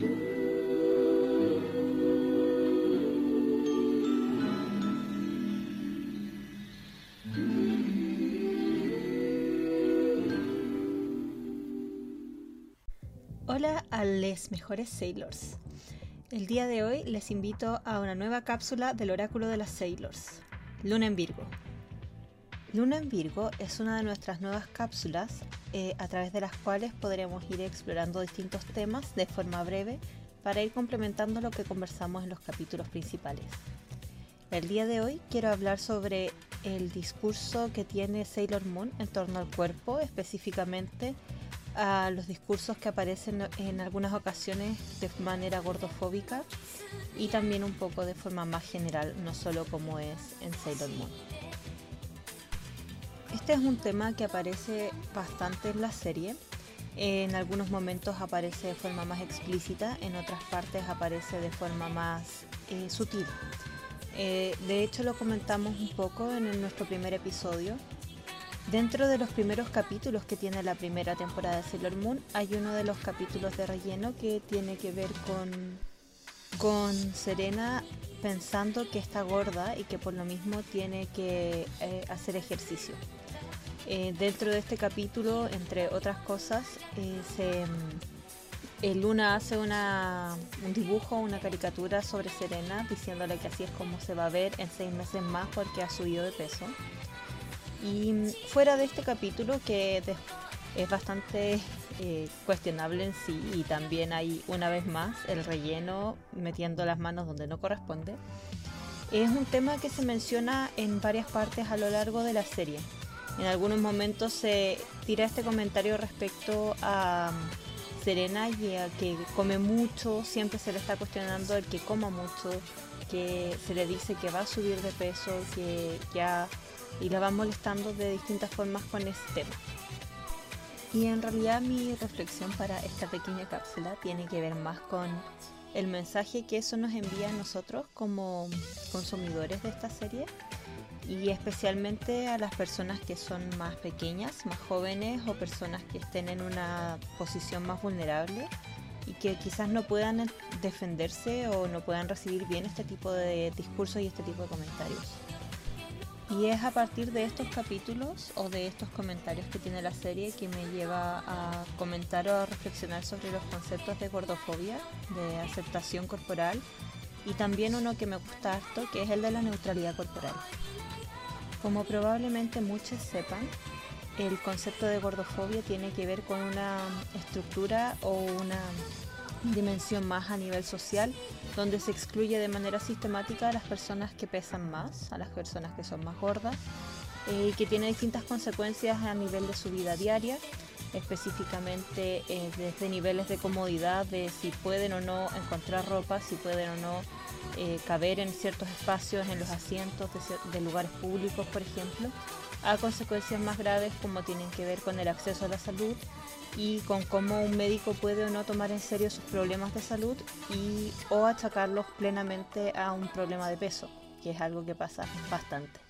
Hola a los mejores sailors. El día de hoy les invito a una nueva cápsula del oráculo de las sailors, Luna en Virgo. Luna en Virgo es una de nuestras nuevas cápsulas eh, a través de las cuales podremos ir explorando distintos temas de forma breve para ir complementando lo que conversamos en los capítulos principales. El día de hoy quiero hablar sobre el discurso que tiene Sailor Moon en torno al cuerpo, específicamente a los discursos que aparecen en algunas ocasiones de manera gordofóbica y también un poco de forma más general, no solo como es en Sailor Moon. Este es un tema que aparece bastante en la serie. En algunos momentos aparece de forma más explícita, en otras partes aparece de forma más eh, sutil. Eh, de hecho lo comentamos un poco en nuestro primer episodio. Dentro de los primeros capítulos que tiene la primera temporada de Sailor Moon hay uno de los capítulos de relleno que tiene que ver con, con Serena pensando que está gorda y que por lo mismo tiene que eh, hacer ejercicio. Eh, dentro de este capítulo, entre otras cosas, eh, eh, Luna hace un dibujo, una caricatura sobre Serena, diciéndole que así es como se va a ver en seis meses más porque ha subido de peso. Y mm, fuera de este capítulo, que es bastante cuestionable en sí, y también hay una vez más el relleno metiendo las manos donde no corresponde, es un tema que se menciona en varias partes a lo largo de la serie. En algunos momentos se tira este comentario respecto a um, Serena y a que come mucho, siempre se le está cuestionando el que coma mucho, que se le dice que va a subir de peso, que ya y la va molestando de distintas formas con este tema. Y en realidad mi reflexión para esta pequeña cápsula tiene que ver más con el mensaje que eso nos envía a nosotros como consumidores de esta serie y especialmente a las personas que son más pequeñas, más jóvenes o personas que estén en una posición más vulnerable y que quizás no puedan defenderse o no puedan recibir bien este tipo de discursos y este tipo de comentarios. Y es a partir de estos capítulos o de estos comentarios que tiene la serie que me lleva a comentar o a reflexionar sobre los conceptos de gordofobia, de aceptación corporal y también uno que me gusta harto que es el de la neutralidad corporal. Como probablemente muchos sepan, el concepto de gordofobia tiene que ver con una estructura o una dimensión más a nivel social, donde se excluye de manera sistemática a las personas que pesan más, a las personas que son más gordas, eh, y que tiene distintas consecuencias a nivel de su vida diaria, específicamente eh, desde niveles de comodidad, de si pueden o no encontrar ropa, si pueden o no eh, caber en ciertos espacios, en los asientos de, lugares públicos, por ejemplo, a consecuencias más graves como tienen que ver con el acceso a la salud y con cómo un médico puede o no tomar en serio sus problemas de salud y o achacarlos plenamente a un problema de peso, que es algo que pasa bastante.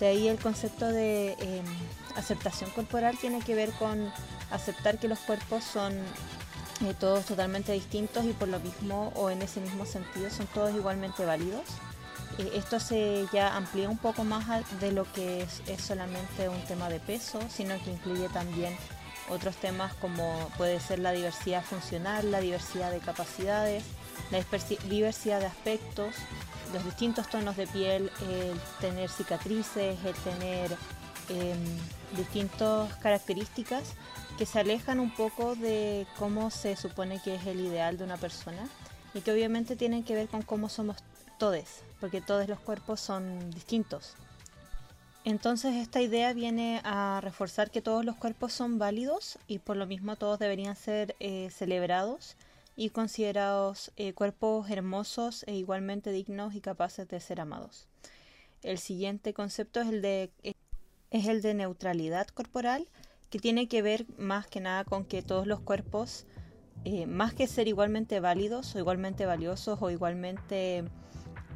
De ahí el concepto de em, aceptación corporal tiene que ver con aceptar que los cuerpos son eh, todos totalmente distintos y por lo mismo o en ese mismo sentido son todos igualmente válidos. Eh, esto se ya amplía un poco más de lo que es, es, solamente un tema de peso, sino que incluye también otros temas como puede ser la diversidad funcional, la diversidad de capacidades, la diversidad de aspectos, los distintos tonos de piel, el tener cicatrices, el tener em, distintas características que se alejan un poco de cómo se supone que es el ideal de una persona y que obviamente tienen que ver con cómo somos todos, porque todos los cuerpos son distintos. Entonces esta idea viene a reforzar que todos los cuerpos son válidos y por lo mismo todos deberían ser eh, celebrados y considerados eh, cuerpos hermosos e igualmente dignos y capaces de ser amados. El siguiente concepto es el de, es el de neutralidad corporal, que tiene que ver más que nada con que todos los cuerpos, eh, más que ser igualmente válidos o igualmente valiosos o igualmente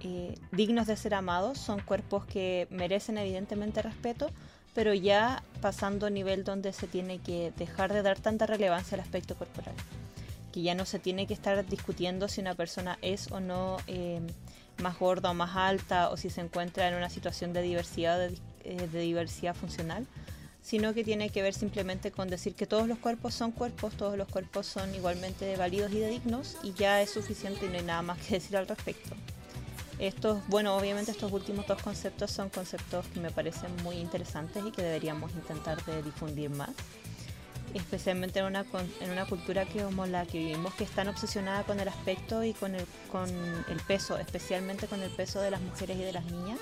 eh, dignos de ser amados, son cuerpos que merecen evidentemente respeto, pero ya pasando a nivel donde se tiene que dejar de dar tanta relevancia al aspecto corporal. Que ya no se tiene que estar discutiendo si una persona es o no eh, más gorda o más alta o si se encuentra en una situación de diversidad, eh, de diversidad funcional, sino que tiene que ver simplemente con decir que todos los cuerpos son cuerpos, todos los cuerpos son igualmente válidos y dignos y ya es suficiente y no hay nada más que decir al respecto. Estos, bueno, obviamente estos últimos dos conceptos son conceptos que me parecen muy interesantes y que deberíamos intentar difundir más, especialmente en una, en una cultura que como la que vivimos, que es tan obsesionada con el aspecto y con el, con el peso, especialmente con el peso de las mujeres y de las niñas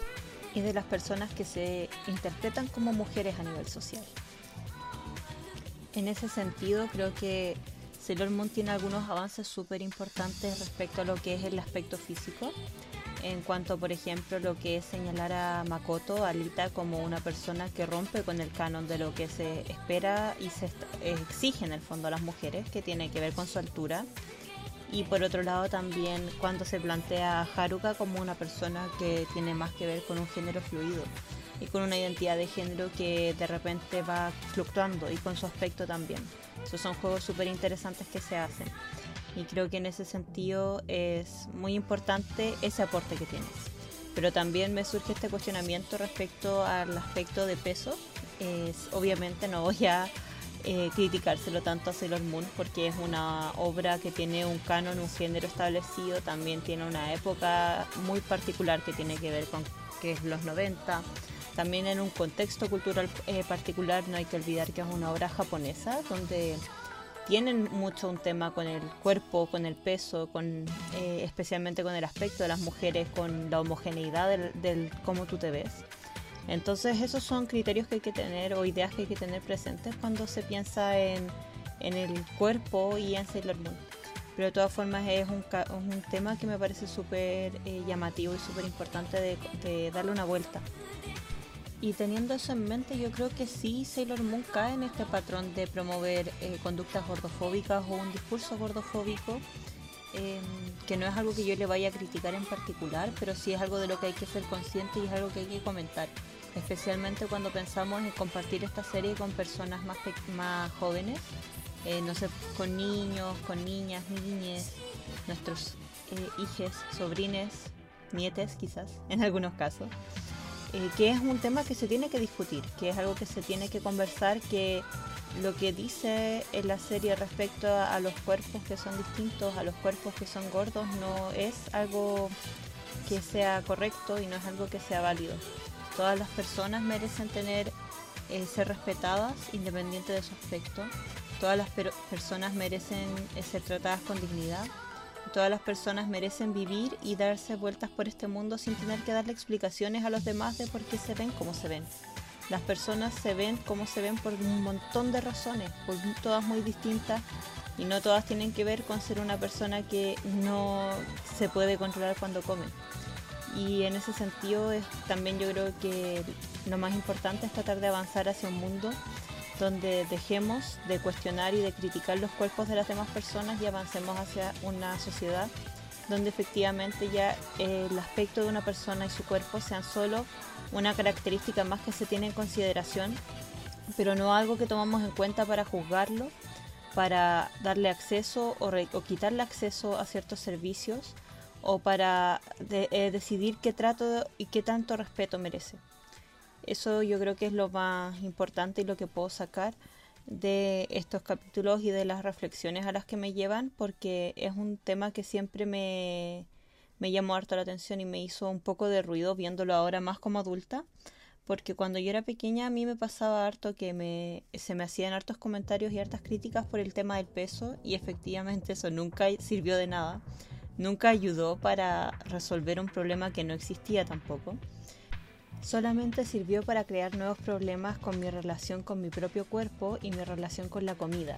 y de las personas que se interpretan como mujeres a nivel social. En ese sentido, creo que Sailor Moon tiene algunos avances súper importantes respecto a lo que es el aspecto físico en cuanto, por ejemplo, lo que es señalar a Makoto, Alita, como una persona que rompe con el canon de lo que se espera y se exige en el fondo a las mujeres, que tiene que ver con su altura. Y por otro lado también cuando se plantea a Haruka como una persona que tiene más que ver con un género fluido y con una identidad de género que de repente va fluctuando y con su aspecto también. Esos son juegos súper interesantes que se hacen y creo que en ese sentido es muy importante ese aporte que tiene. Pero también me surge este cuestionamiento respecto al aspecto de peso. Es, obviamente no voy a eh, criticárselo tanto a Sailor Moon porque es una obra que tiene un canon, un género establecido, también tiene una época muy particular que tiene que ver con que es los 90. También en un contexto cultural eh, particular no hay que olvidar que es una obra japonesa donde tienen mucho un tema con el cuerpo, con el peso, con eh, especialmente con el aspecto de las mujeres, con la homogeneidad del, cómo tú te ves. Entonces esos son criterios que hay que tener o ideas que hay que tener presentes cuando se piensa en, el cuerpo y en Sailor Moon. Pero de todas formas es un, un tema que me parece súper eh, llamativo y súper importante de darle una vuelta. Y teniendo eso en mente, yo creo que sí Sailor Moon cae en este patrón de promover eh, conductas gordofóbicas o un discurso gordofóbico, em, que no es algo que yo le vaya a criticar en particular, pero sí es algo de lo que hay que ser consciente y es algo que hay que comentar, especialmente cuando pensamos en compartir esta serie con personas más, más jóvenes, eh, no sé, con niños, con niñas, niñes, nuestros eh, hijos, sobrines, nietes quizás, en algunos casos. Eh, que es un tema que se tiene que discutir, que es algo que se tiene que conversar, que lo que dice la serie respecto a, los cuerpos que son distintos, a los cuerpos que son gordos, no es algo que sea correcto y no es algo que sea válido. Todas las personas merecen tener eh, ser respetadas independiente de su aspecto. Todas las personas merecen eh, ser tratadas con dignidad Todas las personas merecen vivir y darse vueltas por este mundo sin tener que darle explicaciones a los demás de por qué se ven como se ven. Las personas se ven como se ven por un montón de razones, todas muy distintas y no todas tienen que ver con ser una persona que no se puede controlar cuando come. Y en ese sentido es, también yo creo que lo más importante es tratar de avanzar hacia un mundo donde dejemos de cuestionar y de criticar los cuerpos de las demás personas y avancemos hacia una sociedad donde efectivamente ya el aspecto de una persona y su cuerpo sean solo una característica más que se tiene en consideración, pero no algo que tomamos en cuenta para juzgarlo, para darle acceso o, quitarle acceso a ciertos servicios o para eh, decidir qué trato y qué tanto respeto merece. Eso yo creo que es lo más importante y lo que puedo sacar de estos capítulos y de las reflexiones a las que me llevan, porque es un tema que siempre me, me llamó harto la atención y me hizo un poco de ruido viéndolo ahora más como adulta, porque cuando yo era pequeña a mí me pasaba harto que me, se me hacían hartos comentarios y hartas críticas por el tema del peso y efectivamente eso nunca sirvió de nada, nunca ayudó para resolver un problema que no existía tampoco solamente sirvió para crear nuevos problemas con mi relación con mi propio cuerpo y mi relación con la comida.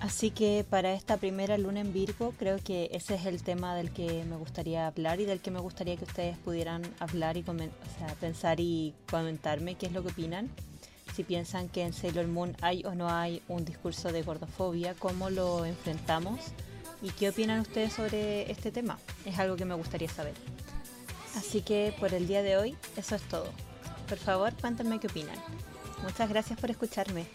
Así que para esta primera luna en Virgo creo que ese es el tema del que me gustaría hablar y del que me gustaría que ustedes pudieran hablar y pensar y comentarme qué es lo que opinan. Si piensan que en Sailor Moon hay o no hay un discurso de gordofobia, cómo lo enfrentamos y qué opinan ustedes sobre este tema. Es algo que me gustaría saber. Así que por el día de hoy eso es todo. Por favor, cuéntenme qué opinan. Muchas gracias por escucharme.